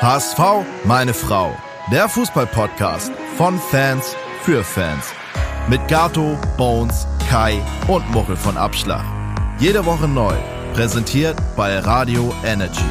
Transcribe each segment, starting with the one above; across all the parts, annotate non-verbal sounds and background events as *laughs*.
HSV, meine Frau. Der Fußballpodcast von Fans für Fans. Mit Gato, Bones, Kai und Muchel von Abschlag. Jede Woche neu. Präsentiert bei Radio Energy.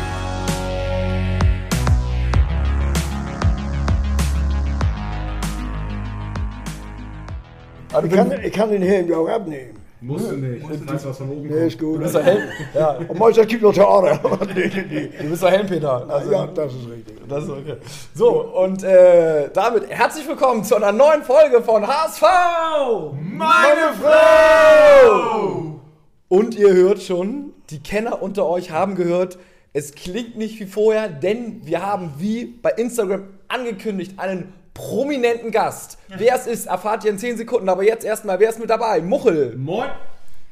Ich kann, ich kann den Helm ja auch abnehmen. Musst du nicht. Was von oben Nee, kommt. ist gut. Du bist doch Helm. Ja, Und manchmal gibt noch Theater. *laughs* nee, nee, nee. du bist doch Helmpeter. Also, Ja, das ist richtig. Das ist okay. So, und äh, damit herzlich willkommen zu einer neuen Folge von HSV! Meine Frau! Und ihr hört schon, die Kenner unter euch haben gehört, es klingt nicht wie vorher, denn wir haben wie bei Instagram angekündigt einen prominenten Gast. Wer es ist, erfahrt ihr in 10 Sekunden, aber jetzt erstmal, wer ist mit dabei? Muchel. Moin.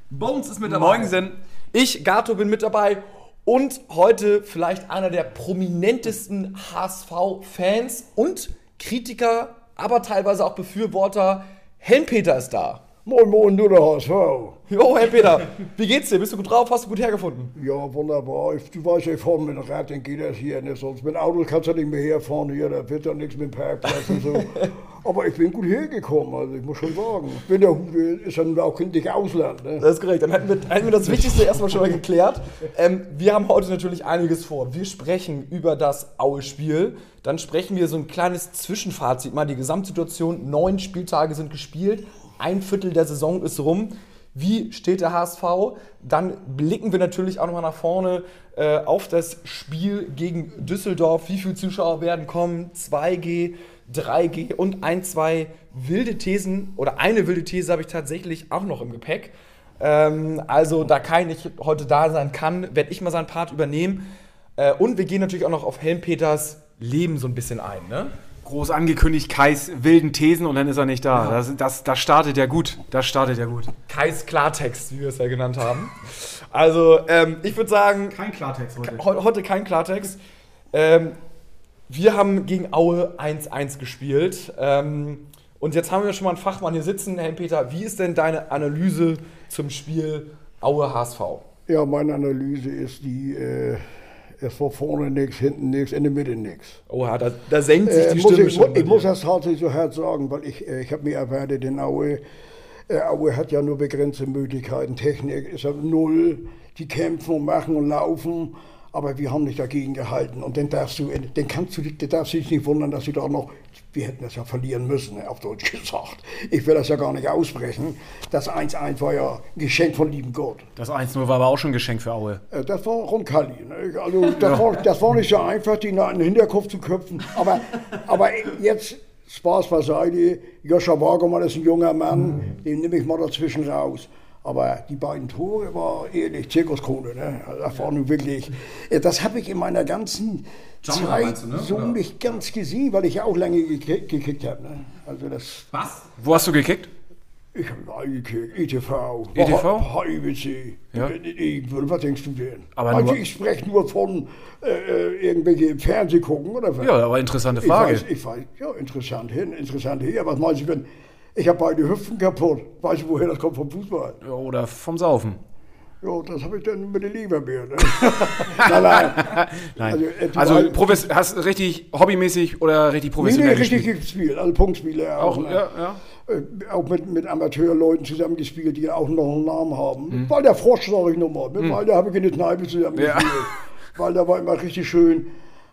Bones ist mit dabei. Moinsen. Ich, Gato, bin mit dabei. Und heute vielleicht einer der prominentesten HSV-Fans und Kritiker, aber teilweise auch Befürworter. Helmpeter ist da. Moin, moin, du der HSV. Jo, Helmpeter, wie geht's dir? Bist du gut drauf? Hast du gut hergefunden? Ja, wunderbar. Ich, du weißt ja, ich fahre mit dem Rad, dann geht das hier nicht. Sonst mit Auto kannst du nicht mehr herfahren hier, da wird ja nichts mit dem Parkplatz und so. *laughs* Aber ich bin gut hergekommen, also ich muss schon sagen. Ich bin ja, ist ja nun auch nicht Ausland. Ne? Das ist korrekt. Dann hätten wir, hätten wir das Wichtigste erstmal schon mal geklärt. Ähm, wir haben heute natürlich einiges vor. Wir sprechen über das Aue-Spiel. Dann sprechen wir so ein kleines Zwischenfazit mal. Die Gesamtsituation. Neun Spieltage sind gespielt. Ein Viertel der Saison ist rum. Wie steht der HSV? Dann blicken wir natürlich auch nochmal nach vorne äh, auf das Spiel gegen Düsseldorf. Wie viele Zuschauer werden kommen? 2G, 3G und ein, zwei wilde Thesen oder eine wilde These habe ich tatsächlich auch noch im Gepäck. Ähm, also, da Kai nicht heute da sein kann, werde ich mal seinen Part übernehmen. Äh, und wir gehen natürlich auch noch auf Helmpeters Leben so ein bisschen ein. Ne? Groß angekündigt, Kais wilden Thesen und dann ist er nicht da. Das, das, das startet ja gut. Das startet ja gut. Kais Klartext, wie wir es ja genannt haben. Also, ähm, ich würde sagen, Kein Klartext heute. Heu- heute kein Klartext. Ähm, wir haben gegen Aue 1-1 gespielt. Ähm, und jetzt haben wir schon mal einen Fachmann hier sitzen. Herr Peter, wie ist denn deine Analyse zum Spiel Aue HSV? Ja, meine Analyse ist die, äh, es war vorne nichts, hinten nichts, in der Mitte nichts. Oha, da, da senkt sich Äh, die muss Stimme ich, schon. bei ich muss das tatsächlich so hart sagen, weil ich, äh, ich habe mir erwartet, in Aue, äh, Aue hat ja nur begrenzte Möglichkeiten. Technik ist ja null, die kämpfen und machen und laufen, aber wir haben nicht dagegen gehalten. Und dann darfst du, dann kannst du, dich- dann darfst du dich nicht wundern, dass sie da noch, wir hätten das ja verlieren müssen, auf Deutsch *laughs* gesagt. Ich will das ja gar nicht aussprechen. Das 1-1 war ja ein Geschenk von lieben Gott. Das 1-0 war aber auch schon ein Geschenk für Aue. Äh, Das war Roncalli. Ne? Also *laughs* das, war, das war nicht so einfach, die in den Hinterkopf zu köpfen. Aber, aber jetzt Spaß beiseite. Joscha Wagemann ist ein junger Mann, den nehme ich mal dazwischen raus. Aber die beiden Tore war ehrlich Zirkuskrone. Ne? Also Das war nun wirklich, äh, das habe ich in meiner ganzen Genre Zeit du, ne? so Oder? nicht ganz gesehen, weil ich ja auch lange gekickt, gekickt habe. Ne? Also das, Was? Wo hast du gekickt? ich habe eingekickt, ETV, ETV? HIBC. Ja. Ich, was denkst du denn? Aber also ich spreche nur von äh, äh, irgendwelche Fernseh gucken oder was? Ja, aber interessante ich Frage. weiß, ich weiß, ja, interessant hin, interessant her. Was meinst du, wenn ich habe beide Hüften kaputt? Weißt du, woher das kommt vom Fußball? Ja, Oder vom Saufen. Ja, das habe ich dann mit der Leberbeer. Ne? *laughs* nein, nein. Nein. Also, Also, äh, du- profes hast richtig hobbymäßig oder richtig Nee, professionell nee, richtig gespielt? also Punktspiele auch. Auch, ne? ja, ja. Äh, auch mit, mit Amateurleuten zusammengespielt, die auch noch einen Namen haben. Mhm. Weil der Frosch, sag ich nochmal, mit Walter habe ich in der Kneipe zusammengespielt. Ja. Weil der war immer richtig schön.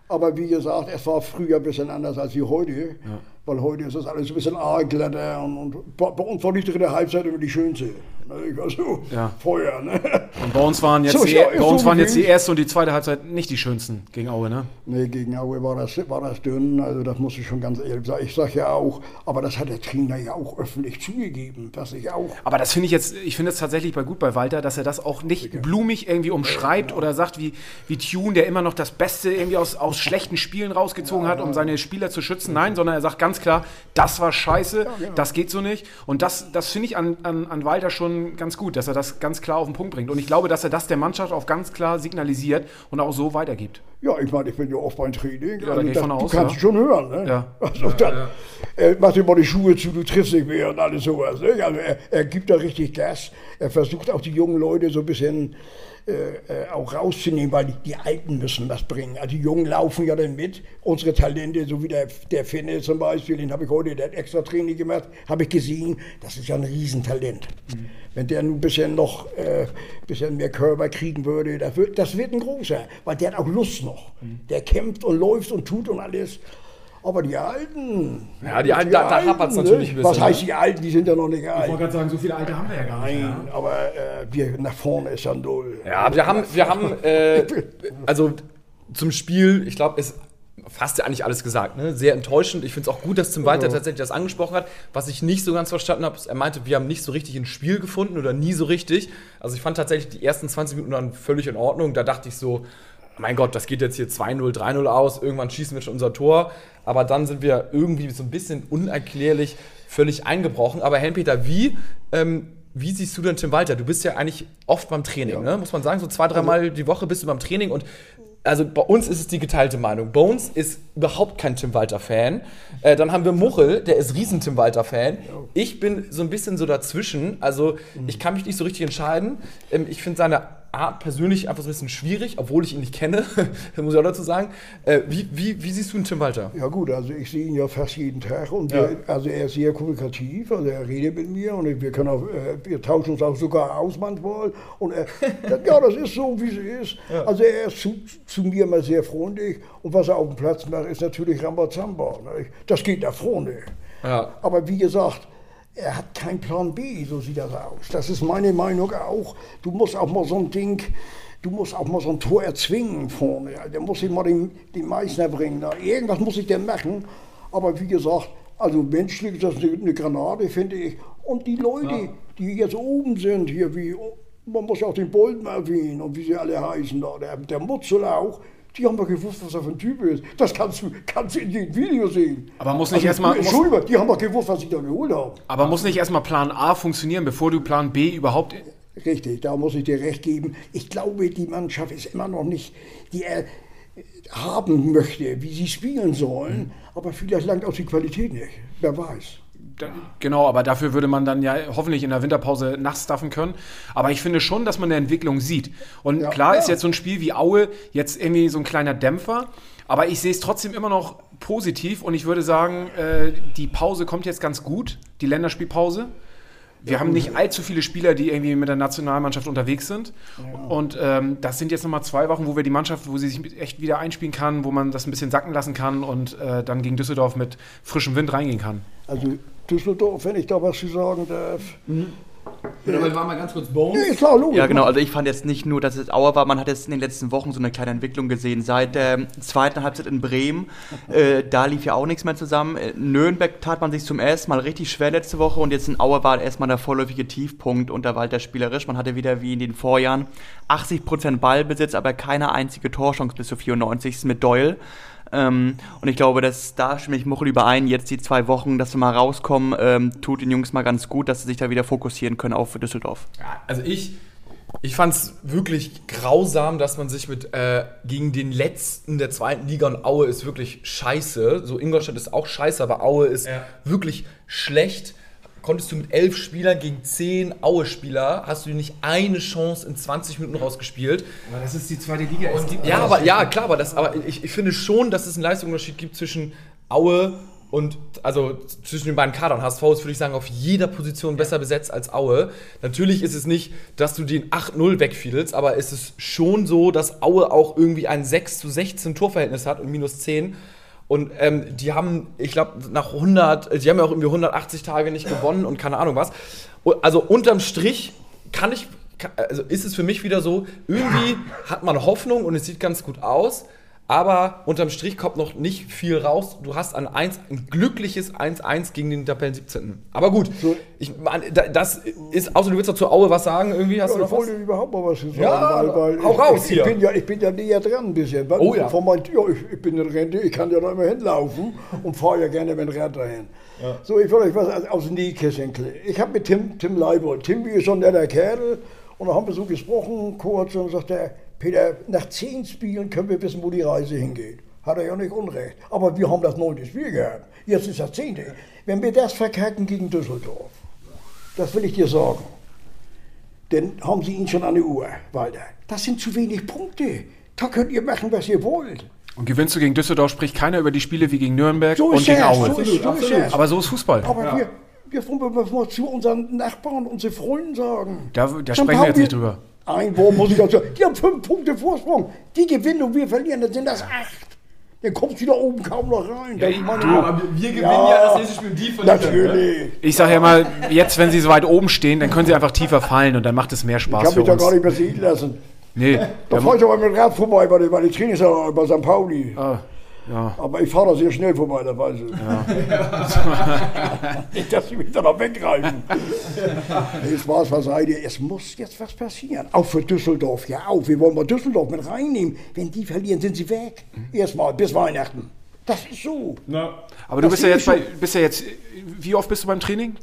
Aber wie gesagt, es war früher ein bisschen anders als wie heute. Weil heute ist das alles ein bisschen aalglatter und, und bei, bei uns war die dritte Halbzeit immer die schönste. Ne? Also Ja. Feuer, ne? Und bei uns waren jetzt, So, die, ja, bei uns so waren jetzt die erste und die zweite Halbzeit nicht die schönsten gegen Aue, ne? Nee, gegen Aue war das, war das dünn, also das muss ich schon ganz ehrlich sagen. Ich sage ja auch, aber das hat der Trainer ja auch öffentlich zugegeben, dass ich auch Aber das finde ich jetzt, ich finde es tatsächlich bei gut bei Walter, dass er das auch nicht blumig irgendwie umschreibt oder sagt, wie, wie Tune, der immer noch das Beste irgendwie aus, aus schlechten Spielen rausgezogen hat, um seine Spieler zu schützen. Nein, sondern er sagt ganz klar, das war scheiße, das geht so nicht. Und das, das finde ich an, an, an Walter schon ganz gut, dass er das ganz klar auf den Punkt bringt. Und ich glaube, dass er das der Mannschaft auch ganz klar signalisiert und auch so weitergibt. Ja, ich meine, ich bin ja oft beim Training. da gehe ich das, von aus, du kannst ja. es schon hören, ne? Ja. Also dann, Äh, mach dir mal die Schuhe zu, du triffst nicht mehr und alles sowas. Ne? Also er, er gibt da richtig Gas. Er versucht auch die jungen Leute so ein bisschen äh, auch rauszunehmen, weil die, die, Alten müssen was bringen. Also die Jungen laufen ja dann mit. Unsere Talente, so wie der, der Finne zum Beispiel, den habe ich heute, der hat extra Training gemacht, habe ich gesehen, das ist ja ein Riesentalent. Mhm. Wenn der nun ein bisschen noch äh, bisschen mehr Körper kriegen würde, das wird, das wird ein großer, weil der hat auch Lust noch. Mhm. Der kämpft und läuft und tut und alles. Aber die Alten. Ja, die Alten, die da, da hapert es natürlich ein bisschen. Was heißt ne? die Alten? Die sind ja noch nicht alt. Ich wollte gerade sagen, so viele Alte haben wir ja gar nicht. Nein, ja. aber äh, wir nach vorne ist ja null. Ja, wir haben, wir haben äh, also zum Spiel, ich glaube, ist fast ja eigentlich alles gesagt. Ne? Sehr enttäuschend. Ich finde es auch gut, dass Tim Walter ja. tatsächlich das angesprochen hat. Was ich nicht so ganz verstanden habe, ist, er meinte, wir haben nicht so richtig ein Spiel gefunden oder nie so richtig. Also ich fand tatsächlich die ersten 20 Minuten dann völlig in Ordnung. Da dachte ich so, mein Gott, das geht jetzt hier 2-0, 3-0 aus, irgendwann schießen wir schon unser Tor. Aber dann sind wir irgendwie so ein bisschen unerklärlich völlig eingebrochen. Aber Helmpeter, wie, ähm, wie siehst du denn Tim Walter? Du bist ja eigentlich oft beim Training, ja. ne? muss man sagen. So zwei, dreimal also, die Woche bist du beim Training und also bei uns ist es die geteilte Meinung. Bones ist überhaupt kein Tim Walter-Fan. Äh, dann haben wir Muchel, der ist riesen Tim Walter-Fan. Ich bin so ein bisschen so dazwischen. Also ich kann mich nicht so richtig entscheiden. Ähm, ich finde seine Persönlich einfach so ein bisschen schwierig, obwohl ich ihn nicht kenne, *laughs* muss ich auch dazu sagen. Äh, wie, wie, wie, siehst du den Tim Walter? Ja gut, also ich sehe ihn ja fast jeden Tag und ja. wir, also er ist sehr kommunikativ, also er redet mit mir und wir können auch, äh, wir tauschen uns auch sogar aus manchmal und er, *laughs* ja, das ist so, wie es ist. Ja. Also er ist zu, zu, mir immer sehr freundlich und was er auf dem Platz macht, ist natürlich Rambazamba. Ne? Das geht nach vorne. Ja. Aber wie gesagt, er hat keinen Plan B, so sieht das aus. Das ist meine Meinung auch. Du musst auch mal so ein Ding, du musst auch mal so ein Tor erzwingen vorne. Der muss sich mal den, den Meißner bringen. Irgendwas muss ich denn machen. Aber wie gesagt, also menschlich ist das eine, eine Granate, finde ich. Und die Leute, ja. die jetzt oben sind, hier wie, man muss auch den Bolden erwähnen und wie sie alle heißen da, der, der Mutzel auch, die haben doch gewusst, was er für ein Typ ist. Das kannst du, kannst du in dem Video sehen. Aber muss nicht also, erstmal. Entschuldigung, die haben doch gewusst, was ich da geholt habe. Aber muss nicht erstmal Plan A funktionieren, bevor du Plan B überhaupt. Richtig, da muss ich dir recht geben. Ich glaube, die Mannschaft ist immer noch nicht, die er haben möchte, wie sie spielen sollen. Aber vielleicht langt auch die Qualität nicht. Wer weiß genau, aber dafür würde man dann ja hoffentlich in der Winterpause nachstuffen können. Aber ich finde schon, dass man eine Entwicklung sieht. Und ja, klar ja. ist jetzt so ein Spiel wie Aue jetzt irgendwie so ein kleiner Dämpfer. Aber ich sehe es trotzdem immer noch positiv und ich würde sagen, äh, die Pause kommt jetzt ganz gut, die Länderspielpause. Wir haben nicht allzu viele Spieler, die irgendwie mit der Nationalmannschaft unterwegs sind. Und ähm, das sind jetzt nochmal zwei Wochen, wo wir die Mannschaft, wo sie sich echt wieder einspielen kann, wo man das ein bisschen sacken lassen kann und äh, dann gegen Düsseldorf mit frischem Wind reingehen kann. Also Düsseldorf, wenn ich da was zu sagen darf. Mhm. Ja, aber war mal ganz kurz Bones. Ja, klar, logisch. Ja, genau. Also ich fand jetzt nicht nur, dass es Auer war, man hat jetzt in den letzten Wochen so eine kleine Entwicklung gesehen. Seit der zweiten Halbzeit in Bremen, äh, da lief ja auch nichts mehr zusammen. In Nürnberg tat man sich zum ersten Mal richtig schwer letzte Woche und jetzt in Auer war erstmal der vorläufige Tiefpunkt unter Walter spielerisch. Man hatte wieder wie in den Vorjahren 80% Ballbesitz, aber keine einzige Torchance bis zur 94. mit Doyle. Ähm, und ich glaube, dass da stimme ich Muchel überein, jetzt die zwei Wochen, dass wir mal rauskommen, ähm, tut den Jungs mal ganz gut, dass sie sich da wieder fokussieren können auf Düsseldorf. Ja, also ich, ich fand es wirklich grausam, dass man sich mit äh, gegen den letzten der zweiten Liga und Aue ist wirklich scheiße. So Ingolstadt ist auch scheiße, aber Aue ist ja. wirklich schlecht konntest du mit elf Spielern gegen zehn Aue-Spieler, hast du nicht eine Chance in 20 Minuten rausgespielt. Aber das ist die zweite Liga. Und, ja, aber, ja, klar, aber, das, aber ich, ich finde schon, dass es einen Leistungsunterschied gibt zwischen Aue und also zwischen den beiden Kadern. HSV ist, würde ich sagen, auf jeder Position besser besetzt als Aue. Natürlich ist es nicht, dass du den 8-0 wegfielst, aber es ist schon so, dass Aue auch irgendwie ein 6 zu 16 Torverhältnis hat und minus 10. Und ähm, die haben, ich glaube, nach 100, die haben ja auch irgendwie 180 Tage nicht gewonnen und keine Ahnung was. Also unterm Strich kann ich, also ist es für mich wieder so, irgendwie hat man Hoffnung und es sieht ganz gut aus. Aber unterm Strich kommt noch nicht viel raus. Du hast ein, 1, ein glückliches 1-1 gegen den Tabellen 17. Aber gut, ich, das ist, außer du willst dazu Aue was sagen, irgendwie hast ja, du noch ich wollte überhaupt mal was sagen, ja, weil, weil hau ich, raus ich, hier. Bin ja, ich bin ja näher dran ein bisschen. Oh ja. Von mein, ja ich, ich, bin in Rente, ich kann ja noch immer hinlaufen und fahre ja gerne mit dem Rad dahin. Ja. So, ich wollte euch was aus dem Nähkästchen Ich habe mit Tim, Tim Leibold, Tim ist schon netter Kerl und da haben wir so gesprochen kurz und sagt er, Peter, nach zehn Spielen können wir wissen, wo die Reise hingeht. Hat er ja nicht unrecht. Aber wir haben das neunte Spiel gehabt. Jetzt ist das zehnte. Wenn wir das verkacken gegen Düsseldorf, das will ich dir sagen, dann haben sie ihn schon an der Uhr, Walter. Das sind zu wenig Punkte. Da könnt ihr machen, was ihr wollt. Und gewinnst du gegen Düsseldorf, spricht keiner über die Spiele wie gegen Nürnberg So und ist gegen Aue. so ist, so ist. Aber so ist Fußball. Aber wir, wir wollen wir mal zu unseren Nachbarn, unseren Freunden sagen. Da- da sprechen wir jetzt nicht drüber. Ein Wort muss ich dazu sagen. Die haben fünf Punkte Vorsprung. Die gewinnen und wir verlieren, dann sind das acht. Dann kommst du da oben kaum noch rein. Ist meine- Aber wir gewinnen Ja. ja, das nächste Spiel, die verlieren. Natürlich. Ich sage ja mal, jetzt, wenn sie so weit oben stehen, dann können sie einfach tiefer fallen und dann macht es mehr Ich Spaß habe für mich da gar nicht mehr sehen lassen. Nee, Da fahre ich aber mit dem Rad vorbei bei der, bei der Trainingsanlage bei St. Pauli. Ah, ja. Aber ich fahre da sehr schnell vorbei, da weiß ich. Nicht, *laughs* dass sie mich da noch weggreifen. nee, Spaß beiseite. Es muss jetzt was passieren. Auch für Düsseldorf, ja auch. Wir wollen mal Düsseldorf mit reinnehmen. Wenn die verlieren, sind sie weg. Erstmal bis Weihnachten. Das ist so. aber du Das bist ja, jetzt bei, bist ja jetzt, wie oft bist du beim Training?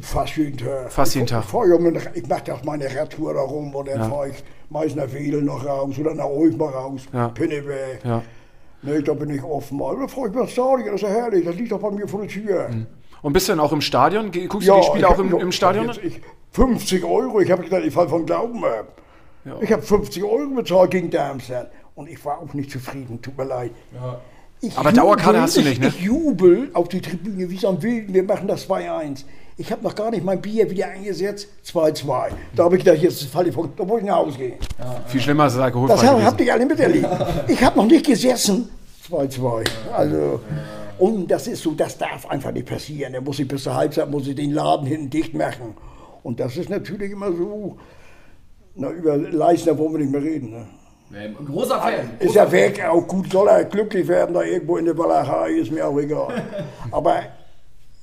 Fast jeden Tag. Fast jeden ich, Tag. Ich, ja ich mache doch meine Radtour da rum und dann fahre ich meist nach Wedel noch raus oder nach Ulm mal raus. Ja. Pinneberg. Ja. Nee, da bin ich offen. Aber da fahre ich mal Stadion, das ist ja herrlich. Das liegt doch bei mir vor der Tür. Und bist du dann auch im Stadion? Guckst du die Spiele ich auch im, noch- im Stadion? Jetzt, ich, 50 Euro, ich habe gesagt, ich fall vom Glauben ab. Ich habe 50 Euro bezahlt gegen Darmstadt und ich war auch nicht zufrieden, tut mir leid. Ich Aber Dauerkarte hast du ich, nicht, ne? Ich jubel auf die Tribüne wie so ein Wilden, wir machen das 2-1. Ich habe noch gar nicht mein Bier wieder eingesetzt, 2-2. Da habe ich gedacht, jetzt falle ich von, da muss ich nach Hause gehen. Viel schlimmer ist es Das alkoholfrei habt gewesen. ihr alle miterlebt. Ich habe noch nicht gesessen. 2-2. Also, und das ist so, das darf einfach nicht passieren. Da muss ich bis zur Halbzeit muss ich den Laden hinten dicht machen. Und das ist natürlich immer so. Na, über Leisner wollen wir nicht mehr reden. Ne? Ein großer Fan. Ist ja weg, auch gut, soll er glücklich werden, da irgendwo in der Walachei, ist mir auch egal. *laughs* Aber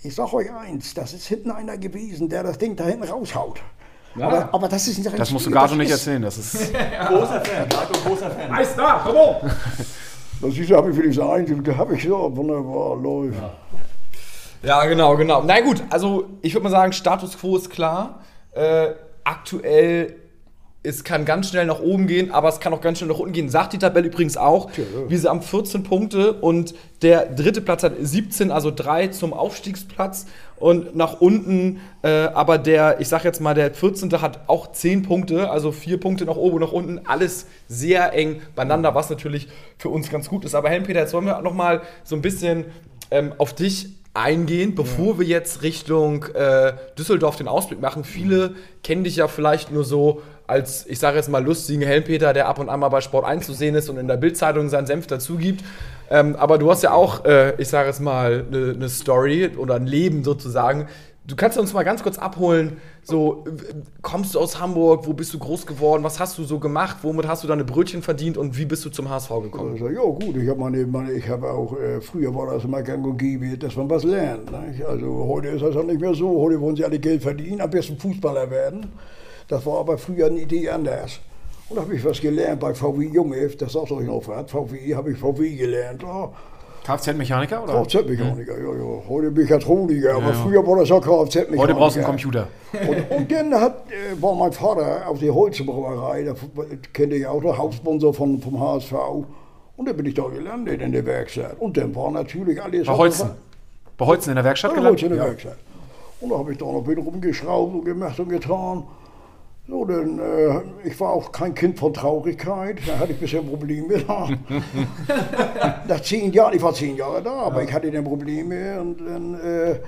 ich sag euch eins, das ist hinten einer gewesen, der das Ding da hinten raushaut. Aber, aber das ist ein Das musst du Gato nicht erzählen. Das ist, *laughs* Großer Fan, Marco, großer Fan. Meister, komm on! Das ist, habe ich für diese Einzige, da habe ich so, wunderbar, läuft. Ja, genau, genau. Na gut, also ich würde mal sagen, Status quo ist klar. Äh, aktuell, es kann ganz schnell nach oben gehen, aber es kann auch ganz schnell nach unten gehen. Sagt die Tabelle übrigens auch. Wir sind am 14 Punkte und der dritte Platz hat 17, also 3 zum Aufstiegsplatz. Und nach unten, äh, aber der, ich sag jetzt mal, der 14. hat auch 10 Punkte, also 4 Punkte nach oben und nach unten. Alles sehr eng beieinander, was natürlich für uns ganz gut ist. Aber Helm-Peter, jetzt wollen wir noch mal so ein bisschen ähm, auf dich eingehen, bevor wir jetzt Richtung äh, Düsseldorf den Ausblick machen. Viele kennen dich ja vielleicht nur so als, ich sage jetzt mal, lustigen Helmpeter, der ab und an mal bei Sport 1 zu sehen ist und in der Bildzeitung seinen Senf dazu gibt. Ähm, aber du hast ja auch, äh, ich sage jetzt mal, eine ne Story oder ein Leben sozusagen. Du kannst uns mal ganz kurz abholen, so, kommst du aus Hamburg, wo bist du groß geworden, was hast du so gemacht, womit hast du deine Brötchen verdient und wie bist du zum HSV gekommen? Also, ja gut, ich habe meine, meine, ich auch, äh, früher war das immer gang und gäbe, dass man was lernt. Ne? Also heute ist das ja nicht mehr so, heute wollen sie alle Geld verdienen, am besten Fußballer werden. Das war aber früher eine Idee anders. Und da habe ich was gelernt bei VW Junge, das sagt euch noch was, VW, habe ich VW gelernt. Ja, Kfz-Mechaniker oder? Kfz-Mechaniker, ja, ja. Heute Mechatroniker, aber früher war das ja Kfz-Mechaniker. Heute brauchst du einen Computer. Und, und dann hat, äh, war mein Vater auf der Holzbrauerei, da kennt ihr ja auch der Hauptsponsor von, vom HSV. Und dann bin ich da gelandet in der Werkstatt. Und dann war natürlich alles. Bei Holzen. Bei Holzen in der Werkstatt Ja, gelandet? Holz in der Werkstatt. Und da habe ich da noch wieder rumgeschraubt und gemacht und getan. So, dann, äh, ich war auch kein Kind von Traurigkeit, da hatte ich bisher Probleme. *laughs* Nach zehn Jahren, ich war zehn Jahre da, aber ich hatte dann Probleme und dann äh,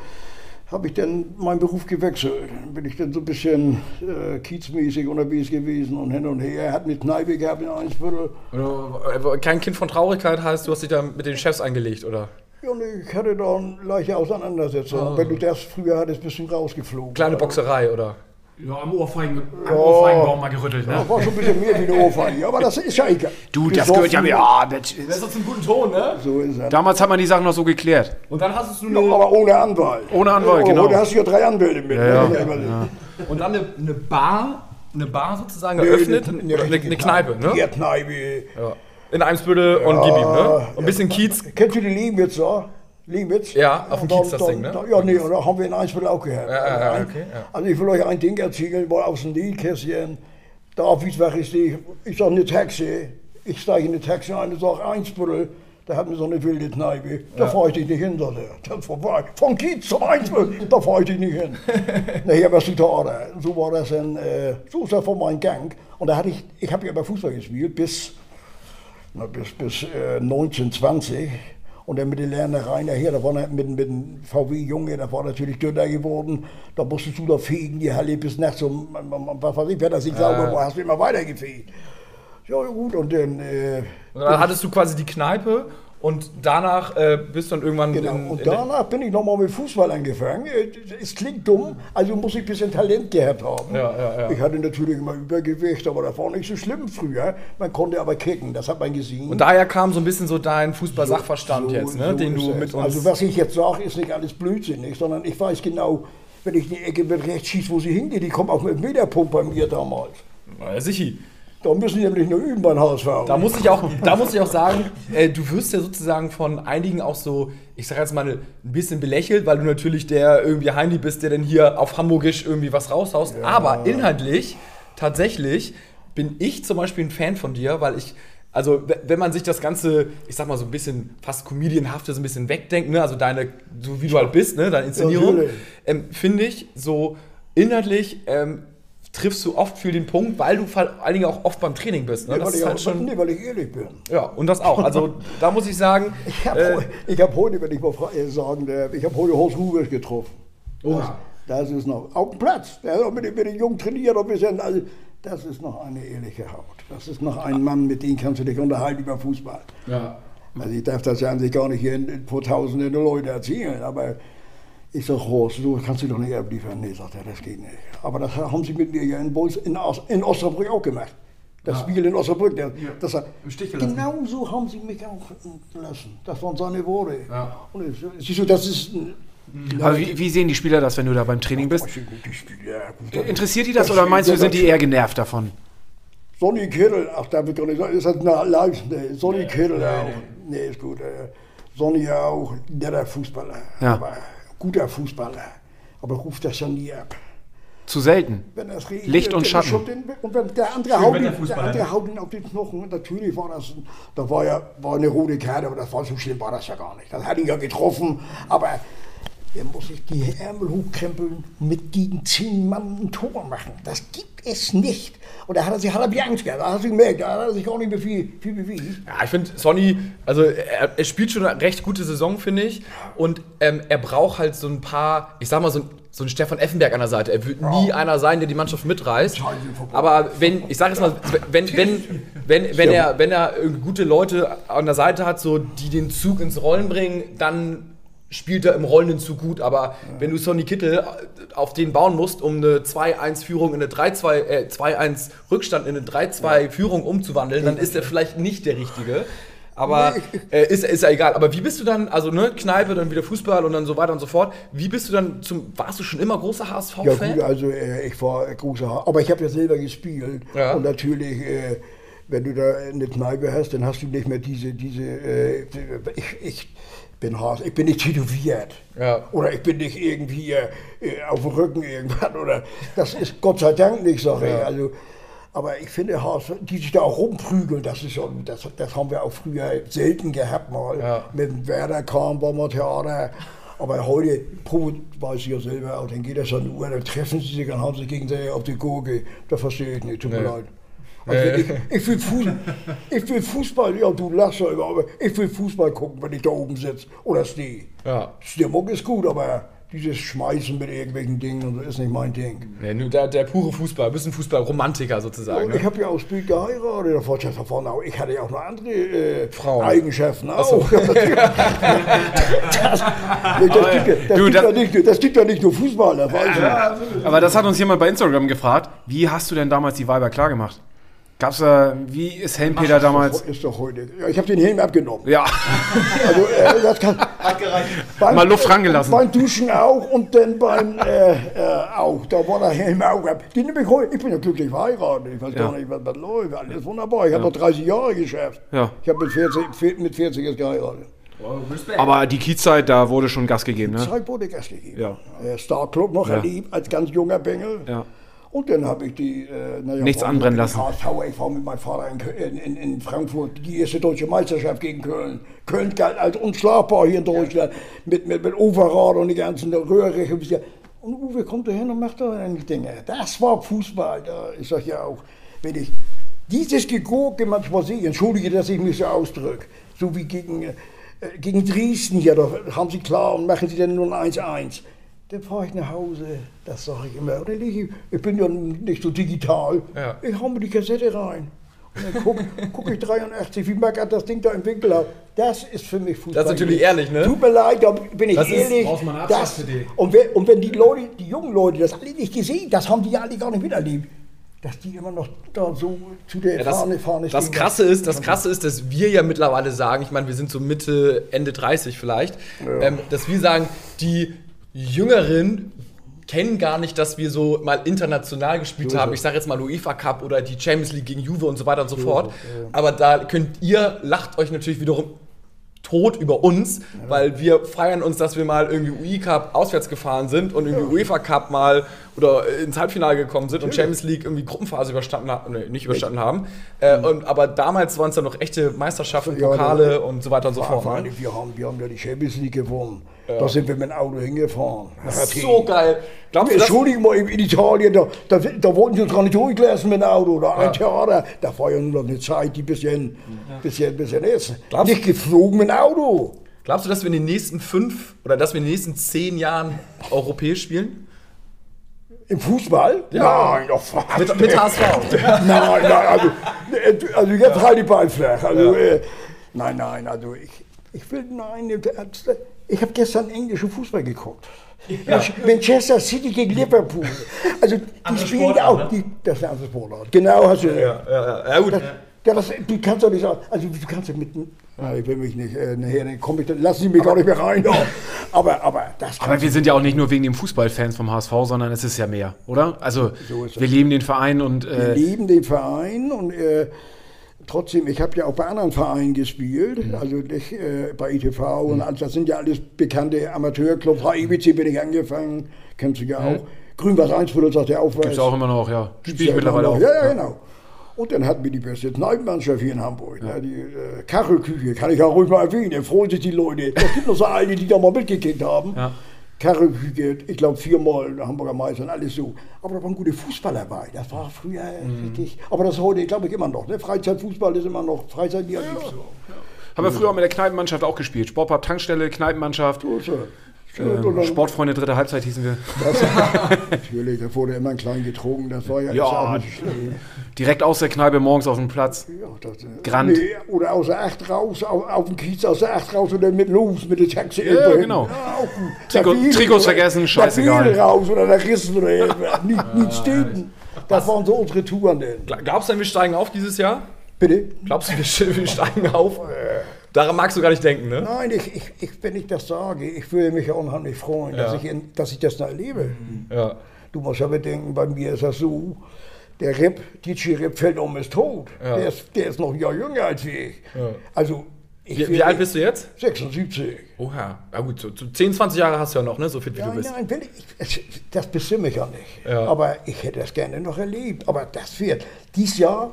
habe ich dann meinen Beruf gewechselt. Dann bin ich dann so ein bisschen äh, kiezmäßig unterwegs gewesen und hin und her. Hat mit Kneipe gehabt in Einsviertel. Kein Kind von Traurigkeit heißt, du hast dich da mit den Chefs eingelegt, oder? Ja, und ich hatte da eine leichte Auseinandersetzung. Und Wenn du das früher hattest, bist du rausgeflogen. Kleine Boxerei, oder? Ja, am Ohrfeigen, am Ohrfeigenbaum mal gerüttelt, ne? Das war schon ein bisschen mehr wie eine Ohrfeige, aber das ist ja egal. Du, das gehört ja mir. Ja, das, Das ist doch zum guten Ton, ne? So ist es. damals hat man die Sachen noch so geklärt. Und dann hast du Ja, eine, aber ohne Anwalt. Ohne Anwalt, oh, genau. Heute hast du ja drei Anwälte mit. Ja, ne? ja. und dann eine, eine Bar, eine Bar sozusagen eröffnet, eine, eine, eine Kneipe, ne? Ja. In Eimsbüttel und gib ihm, ne? Und ein bisschen Kiez. Kennst du die Liebwitz da? Liebwitz? Ja, auf dem Kiez das da- Ding, ne? da- Ja, nee, und da haben wir in Eimsbüttel auch gehabt. Ja, ja, ja, okay, ja. Also ich will euch ein Ding erzählen, mal aus dem Liedkästchen. Da auf Wiesbach ist die, ich sag eine Taxi, ich steige in eine Taxi ein und sage Eimsbüttel, Da hatten wir so eine wilde Kneipe. Da fahre ich dich nicht hin, sagt er. Vorbei. Von Kiez zum Einsburg, da fahre ich dich nicht hin. *laughs* Na, hier was du da? So war das dann, äh, so ist das von meinem Gang. Und da hatte ich, ich habe ja bei Fußball gespielt bis, na, bis, bis äh, 1920. Und dann mit den Lernereien nachher, da war mit, mit dem VW-Junge, da war natürlich dünner geworden. Da musstest du da fegen, die Halle bis nachts um, was weiß ich, wenn das nicht sauber war, hast du immer weiter gefegt. Ja, gut, und dann. Äh, Und dann hattest du quasi die Kneipe und danach äh, bist du dann irgendwann Genau, in, und in danach bin ich nochmal mit Fußball angefangen. Äh, Es klingt dumm, also muss ich ein bisschen Talent gehabt haben. Ja, ja, ja. Ich hatte natürlich immer Übergewicht, aber das war nicht so schlimm früher. Man konnte aber kicken, das hat man gesehen. Und daher kam so ein bisschen so dein Fußball-Sachverstand So- jetzt, ne? so den du mit uns. Also was ich jetzt sage, ist nicht alles blödsinnig, sondern ich weiß genau, wenn ich die Ecke mit rechts schieße, wo sie hingeht, die kommt auch mit Meterpunkt bei mir damals. Na, Sichi. Da müssen die nämlich nur üben beim HSV. Da muss ich auch, da muss ich auch sagen, äh, du wirst ja sozusagen von einigen auch so, ich sag jetzt mal, ein bisschen belächelt, weil du natürlich der irgendwie Heini bist, der dann hier auf Hamburgisch irgendwie was raushaust. Aber inhaltlich, tatsächlich, bin ich zum Beispiel ein Fan von dir, weil ich, also wenn man sich das Ganze, ich sag mal so ein bisschen fast comedianhafte, so ein bisschen wegdenkt, ne, also deine, so wie du halt bist, ne, deine Inszenierung, ähm, finde ich so inhaltlich ähm, triffst du oft für den Punkt, weil du vor allen Dingen auch oft beim Training bist. Ne? nee, Das weil, ist ich halt auch, schon, nee, weil ich ehrlich bin. ja, und das auch. Also da muss ich sagen, Ich habe äh, ich hab heute, wenn ich mal äh, sagen darf, ich habe heute Horst Rubisch getroffen. Oh. Das, das ist noch auf dem Platz. Der hat mit, den- mit den Jungen trainiert ein bisschen. Also, das ist noch eine ehrliche Haut. Das ist noch ein Mann, mit dem kannst du dich unterhalten über Fußball. Ja. Also ich darf das ja an sich gar nicht hier in, vor tausenden Leute erzählen, aber ich sag, Horst, so kannst du doch nicht abliefern. Nee, sagt er, das geht nicht. Aber das haben sie mit mir ja in, Bols, in, in Osnabrück auch gemacht. Das Spiel in Osnabrück. Der, das, er- Im Stich gelassen. Genau so haben sie mich auch gelassen. Das waren seine Worte. Ja. Und ich, siehst du, das ist ein Aber wie, wie sehen die Spieler das, wenn du da beim Training bist? Das Interessiert die das oder meinst du, sind die eher genervt davon? Sonny Kittel, ach, darf ich gar nicht ist das eine live? Nee, Sonny Kittel auch. Nee, ist gut. Äh, Sonny auch, netter Fußballer. Ja. Aber guter Fußballer. Aber ruft das ja nie ab. Zu selten. Wenn das regnet, Licht und Schatten. Den, und wenn der andere, haut ihn, der andere haut ihn auf den Knochen. Natürlich war das, da war ja war eine rote Karte, aber das war so schlimm, war das ja gar nicht. Das hat ihn ja getroffen, aber er muss sich die Ärmel hochkrempeln und mit gegen zehn Mann ein Tor machen. Das gibt es nicht. Und da hat er sich, hat er wie Angst gehabt, da hast du gemerkt, da hat er sich auch nicht mehr viel, viel bewegt. ja, ich finde, Sonny, also er, er spielt schon eine recht gute Saison, finde ich. Und ähm, er braucht halt so ein paar, ich sag mal, so ein, so ein Stefan Effenberg an der Seite. Er wird nie einer sein, der die Mannschaft mitreißt. Aber wenn, ich sage jetzt mal, wenn, wenn, wenn, wenn, er, wenn er gute Leute an der Seite hat, so, die den Zug ins Rollen bringen, dann spielt er im rollenden Zug gut. Aber wenn du Sonny Kittel auf den bauen musst, um eine 2-1-Führung in eine 3-2, äh, 2-1 Rückstand in eine 3-2-Führung umzuwandeln, dann ist er vielleicht nicht der Richtige. Aber äh, ist, ist ja egal. Aber wie bist du dann, also ne, Kneipe, dann wieder Fußball und dann so weiter und so fort. Wie bist du dann zum, warst du schon immer großer Ja HSV-Fan? gut, also äh, ich war großer, Ha- aber ich habe ja selber gespielt Ja. und natürlich, äh, wenn du da eine Kneipe hast, dann hast du nicht mehr diese, diese, äh, ich, ich bin Haas, ich bin nicht tätowiert Ja. oder ich bin nicht irgendwie äh, äh, auf dem Rücken irgendwann oder das ist Gott sei Dank nicht, sage ich. Also, aber ich finde Haas, die sich da auch rumprügeln, das ist schon, das, das haben wir auch früher selten gehabt mal. Ja. Mit dem Werder kam, mal Theater. Aber heute, weiß ich ja selber auch, dann geht das ja nur, dann treffen sie sich und haben sich gegenseitig auf die Gurke. Das verstehe ich nicht, tut mir Nee. leid. Also ich, ich, will Fußball, ich will Fußball, ja du lachst ja immer, aber ich will Fußball gucken, wenn ich da oben sitze oder stehe. Ja. Stimmung ist gut, aber dieses Schmeißen mit irgendwelchen Dingen und so ist nicht mein Ding. Nee, nur der, der pure Fußball, ein bisschen Fußball-Romantiker sozusagen. Ich Ne? habe ja auch spät geheiratet, davor, davor auch, ich hatte ja auch noch andere äh, Frauen. Eigenschaften auch. so. *laughs* das, das, gibt, ja- das, Du, gibt das- ja nicht, nur- das gibt ja nicht nur Fußball, ich. Aber das hat uns jemand bei Instagram gefragt. Wie hast du denn damals die Weiber klargemacht? Gab's da, wie ist Helmpeter damals? Ist doch heute. Ja, ich habe den Helm abgenommen. Ja, *laughs* Also, äh, das kann, Hat gereicht. beim, Mal Luft rangelassen. Beim Duschen auch und dann beim äh, äh, auch. Da war der Helm auch ab. Die nehme ich heute. Ich bin ja glücklich verheiratet. Ich weiß Ja. gar nicht, was da läuft. Alles wunderbar. Ich habe noch 30 Jahre geschafft. Ja. Ich habe mit 40, mit 40 jetzt geheiratet. aber die Kiezzeit, da wurde schon Gas gegeben, ne? Zeit wurde Gas gegeben. Ja. Äh, Star Club noch Ja. erlebt als ganz junger Bengel. Ja. Und dann habe ich die. Äh, naja, Nichts anbrennen lassen. HSV, ich war mit meinem Vater in, in, in, Frankfurt, die erste deutsche Meisterschaft gegen Köln. Köln galt als unschlagbar hier in Deutschland. Mit, mit, mit Overrad und die ganzen Röhre. Und Uwe kommt da hin und macht da Dinge. Das war Fußball. Da ich sag ja auch, wenn ich dieses Gegurke manchmal sehe, entschuldige, dass ich mich so ausdrücke, so wie gegen, äh, gegen Dresden hier, da haben sie klar und machen sie dann nur ein 1-1. Dann fahre ich nach Hause, das sage ich immer. Oder ich, ich bin ja nicht so digital. Ja. Ich hau mir die Kassette rein. Und dann gucke *laughs* guck ich 83, wie Mackert das Ding da im Winkel hat. Das ist für mich Fußball. Das ist natürlich ehrlich, ne? Tut mir leid, da bin ich Das ist- ehrlich. mal eine das, und, wenn, und wenn die Leute, die jungen Leute das alle nicht gesehen, das haben die ja alle gar nicht miterlebt, dass die immer noch da so zu der Ja, das, Fahne, Fahne das stehen. krasse ist, das krasse ist, dass wir ja mittlerweile sagen, ich meine, wir sind so Mitte, Ende 30 vielleicht, ähm, dass wir sagen, die Jüngeren kennen gar nicht, dass wir so mal international gespielt haben. Ich sage jetzt mal UEFA Cup oder die Champions League gegen Juve und so weiter und so fort. Aber da könnt ihr, lacht euch natürlich wiederum tot über uns, weil wir feiern uns, dass wir mal irgendwie UI Cup auswärts gefahren sind und irgendwie UEFA Cup mal oder ins Halbfinale gekommen sind und Champions League irgendwie Gruppenphase überstanden haben, nee, nicht überstanden haben. Äh, und, aber damals waren es dann noch echte Meisterschaften, Ja, Pokale da- und so weiter und so fort. Ne? wir, haben, wir haben ja die Champions League gewonnen. Da sind wir mit dem Auto hingefahren. nach Athen. So geil. Glaubst du, das, Entschuldigung mal, in Italien, da, da, da wollten sie uns gar nicht durchlassen mit dem Auto. Da ein Theater. Da war ja nur noch eine Zeit, die bisschen, bisschen, bisschen ist. Glaubst Nicht geflogen mit dem Auto. glaubst du, dass wir in den nächsten fünf oder dass wir in den nächsten zehn Jahren europäisch spielen? Im Fußball? Nein, doch fuck. Mit, mit HSV. *laughs* nein, nein, also, äh, also jetzt halt die Beine flach. Also, äh, nein, nein, also ich, ich will, nein, ich habe gestern englischen Fußball geguckt. Manchester City gegen Liverpool. Also die spielen auch, ne? die, das ist eine andere Sportart. Genau, hast du. ja, ja, ja, gut. Das, ja, das, du kannst doch nicht sagen, also du kannst doch mit, na, ich will mich nicht, äh, nachher, dann komm ich, dann lassen sie mich gar nicht mehr rein. Aber, aber das Aber wir sind ja auch nicht nur wegen dem Fußballfans vom HSV, sondern es ist ja mehr, oder? Also So es. wir lieben den Verein und Wir äh, lieben den Verein und äh, trotzdem, ich habe ja auch bei anderen Vereinen gespielt, also nicht äh, bei ITV und alles, das sind ja alles bekannte Amateurclubs. HIBC bin ich angefangen, kennst du ja auch. Grün-Weiß 1 sagt der Aufweis. gibt's auch immer noch, ja. Spiele ich mittlerweile auch. Ja, ja, genau. Und dann hatten wir die beste Kneipenmannschaft hier in Hamburg. Ne? Die äh, Kachelküche, kann ich ja ruhig mal erwähnen. Da freuen sich die Leute. Es gibt noch so einige, die da mal mitgekickt haben. Ja. Kachelküche, ich glaube viermal Hamburger Meister und alles so. Aber da waren gute Fußballer dabei. Das war früher Mhm. richtig. Aber das heute, glaube ich, immer noch. Ne? Freizeitfußball ist immer noch Freizeitliga. so. Haben wir früher auch mit der Kneipenmannschaft auch gespielt. Sportpub, Tankstelle, Kneipenmannschaft. So. Ähm, Sportfreunde dritte Halbzeit hießen wir. Das, *laughs* natürlich, da wurde immer ein klein getrunken. Das war ja, Ja, ist auch nicht schlimm. Direkt aus der Kneipe morgens auf dem Platz. Ja, das, äh, Grand. Nee, oder aus der Acht raus, auf, auf dem Kiez aus der Acht raus oder mit los, mit der Taxi. Ja, irgendwo genau. Ja, Trikots vergessen, scheißegal. Biel raus oder der Rissen oder *laughs* nicht, nicht stehen. Das waren so unsere Touren denn. Glaubst du denn, wir steigen auf dieses Jahr? Bitte? Glaubst du, wir, wir steigen auf? Daran magst du gar nicht denken, ne? Nein, ich, ich, ich, wenn ich das sage, ich würde mich ja unheimlich freuen, dass, ich dass ich das noch erlebe. Ja. Du musst ja bedenken, bei mir ist das so, der Rip, DJ Rip fällt um, ist tot. Ja. Der, ist, der ist noch ein Jahr jünger als ich. Also, ich Wie, wie alt bist du jetzt? 76. Oha. Ja gut, so, so 10, 20 Jahre hast du ja noch, ne? So fit wie du Nein, bist. nein, ich, es- das bestimme ich ja nicht. Ja. Aber ich hätte das gerne noch erlebt. Aber das wird dieses Jahr.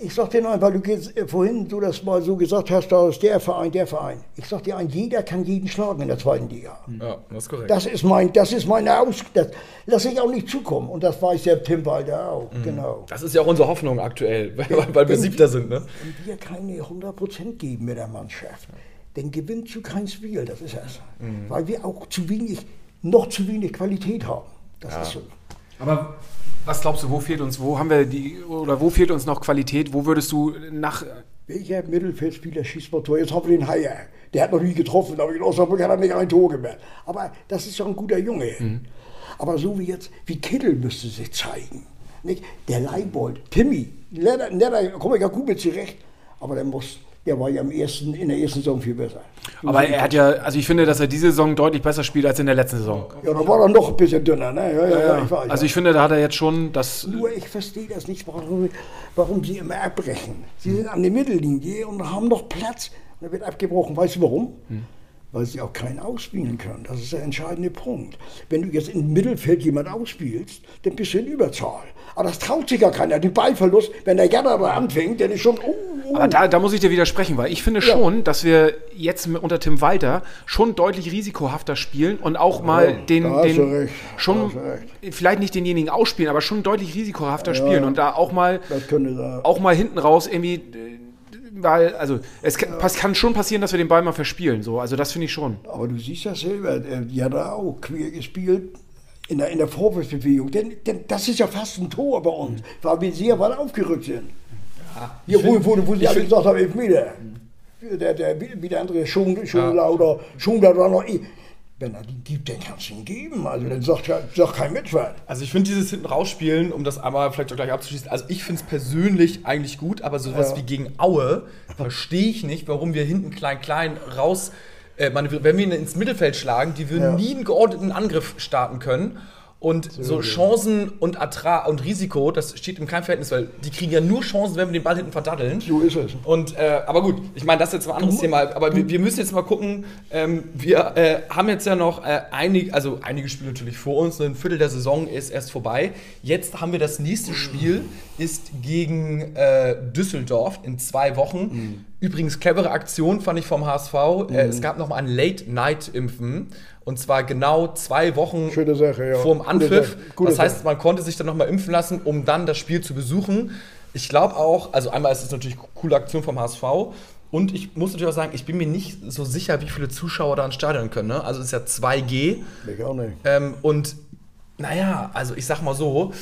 Ich sag dir nein, weil du jetzt, äh, vorhin so das mal so gesagt hast, da ist der Verein, der Verein. Ich sag dir ein, jeder kann jeden schlagen in der zweiten Liga. Ja, das ist korrekt. Das ist mein, das ist meine Aus, das lasse ich auch nicht zukommen. Und das weiß der Tim Walter auch, Mhm. genau. Das ist ja auch unsere Hoffnung aktuell, *laughs* weil, weil wir Siebter sind, ne? Wenn wir keine 100% geben mit der Mannschaft, dann gewinnst du kein Spiel, das ist es. Mhm. Weil wir auch zu wenig, noch zu wenig Qualität haben. Das ist so. Aber was glaubst du, wo fehlt uns, wo haben wir die, oder wo fehlt uns noch Qualität? Wo würdest du nach, Welcher Mittelfeldspieler schießt mal Tor? Jetzt haben wir den Haier. Der hat noch nie getroffen, aber in Osnabrück hat er nicht ein Tor gemacht. Aber das ist doch ein guter Junge. Mhm. Aber so wie jetzt, wie Kittel müsste sich zeigen. Nicht? Der Leibold, Timmy, netter, netter, komme ich ja gut mit zurecht. Aber der muss, der war ja im ersten, in der ersten Saison viel besser. aber er hat ja, also ich finde, dass er diese Saison deutlich besser spielt als in der letzten Saison. Ja, da war er noch ein bisschen dünner, ne? Ja, ja, ja, ich weiß. Also ich finde, da hat er jetzt schon das, Nur ich verstehe das nicht, warum, warum sie immer abbrechen. Sie sind an der Mittellinie und haben noch Platz. Und da wird abgebrochen. Weißt du warum? weil sie auch keinen ausspielen können. Das ist der entscheidende Punkt. Wenn du jetzt im Mittelfeld jemand ausspielst, dann bist du in Überzahl. Aber das traut sich ja keiner. Den Ballverlust, wenn der Janner da anfängt, dann ist schon. Oh. Aber da, da muss ich dir widersprechen, weil ich finde schon, dass wir jetzt unter Tim Walter schon deutlich risikohafter spielen und auch mal den, du den recht, schon vielleicht nicht denjenigen ausspielen, aber schon deutlich risikohafter spielen und da auch mal auch mal hinten raus irgendwie äh, weil also es kann, pass- kann schon passieren, dass wir den Ball mal verspielen, so also das finde ich schon. Aber du siehst ja selber, äh, die hat da auch quer gespielt in der, in der Vorwärtsbewegung. Denn, denn das ist ja fast ein Tor bei uns, weil wir sehr weit aufgerückt sind. Hier, wo, wo, wo sie alle gesagt haben, elf Meter. Der, der, wie der andere schon, schon lauter, schon da noch. Wenn er die gibt, dann kannst du ihn geben. Also dann sagt, ja- sagt kein Mitfall. Also ich finde dieses hinten rausspielen, um das einmal vielleicht auch gleich abzuschließen, also ich finde es persönlich eigentlich gut, aber sowas Ja. wie gegen Aue verstehe ich nicht, warum wir hinten klein klein raus, äh, manövrieren. wenn wir ihn ins Mittelfeld schlagen, die würden Ja. nie einen geordneten Angriff starten können. Und so Chancen und Ertrag und Risiko, das steht im keinem Verhältnis, weil die kriegen ja nur Chancen, wenn wir den Ball hinten verdaddeln. So ist es. Und, äh, aber gut, ich meine, das ist jetzt ein anderes Thema. Aber wir, wir müssen jetzt mal gucken. Ähm, wir äh, haben jetzt ja noch äh, einige, also einige Spiele natürlich vor uns. Ein Viertel der Saison ist erst vorbei. Jetzt haben wir das nächste Spiel, ist gegen äh, Düsseldorf in zwei Wochen. Übrigens, clevere Aktion fand ich vom HSV. Äh, es gab noch mal ein Late-Night-Impfen. Und zwar genau zwei Wochen Sache, ja. vorm Gute Anpfiff. Sache, gute das heißt, man konnte sich dann nochmal impfen lassen, um dann das Spiel zu besuchen. Ich glaube auch, also einmal ist es natürlich eine coole Aktion vom HSV. Und ich muss natürlich auch sagen, ich bin mir nicht so sicher, wie viele Zuschauer da ins Stadion können. Ne? Also es ist ja 2G. Ich auch nicht. Ähm, und naja, also ich sag mal so,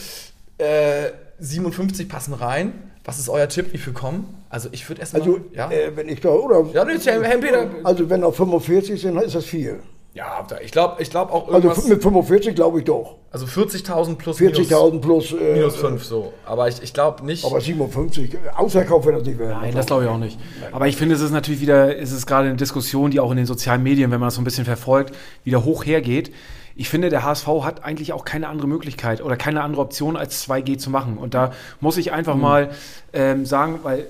äh, 57 passen rein. Was ist euer Tipp? Wie viel kommen? Also ich würde erstmal. Also, ja. äh, wenn ich da, oder? ja, Herr Herr Peter. Also, wenn noch 45 sind, ist das viel. Ja, ich glaube ich glaub auch Also, irgendwas. mit 45 glaube ich doch. Also 40.000 plus minus, 40.000 plus. Äh, minus 5 so. Aber ich, ich glaube nicht. Aber 57, Außerkauf wird das nicht werden. Nein, das glaube ich auch nicht. Aber ich finde, es ist natürlich wieder, es ist gerade eine Diskussion, die auch in den sozialen Medien, wenn man das so ein bisschen verfolgt, wieder hoch hergeht. Ich finde, der HSV hat eigentlich auch keine andere Möglichkeit oder keine andere Option, als 2G zu machen. Und da muss ich einfach mal ähm, sagen, weil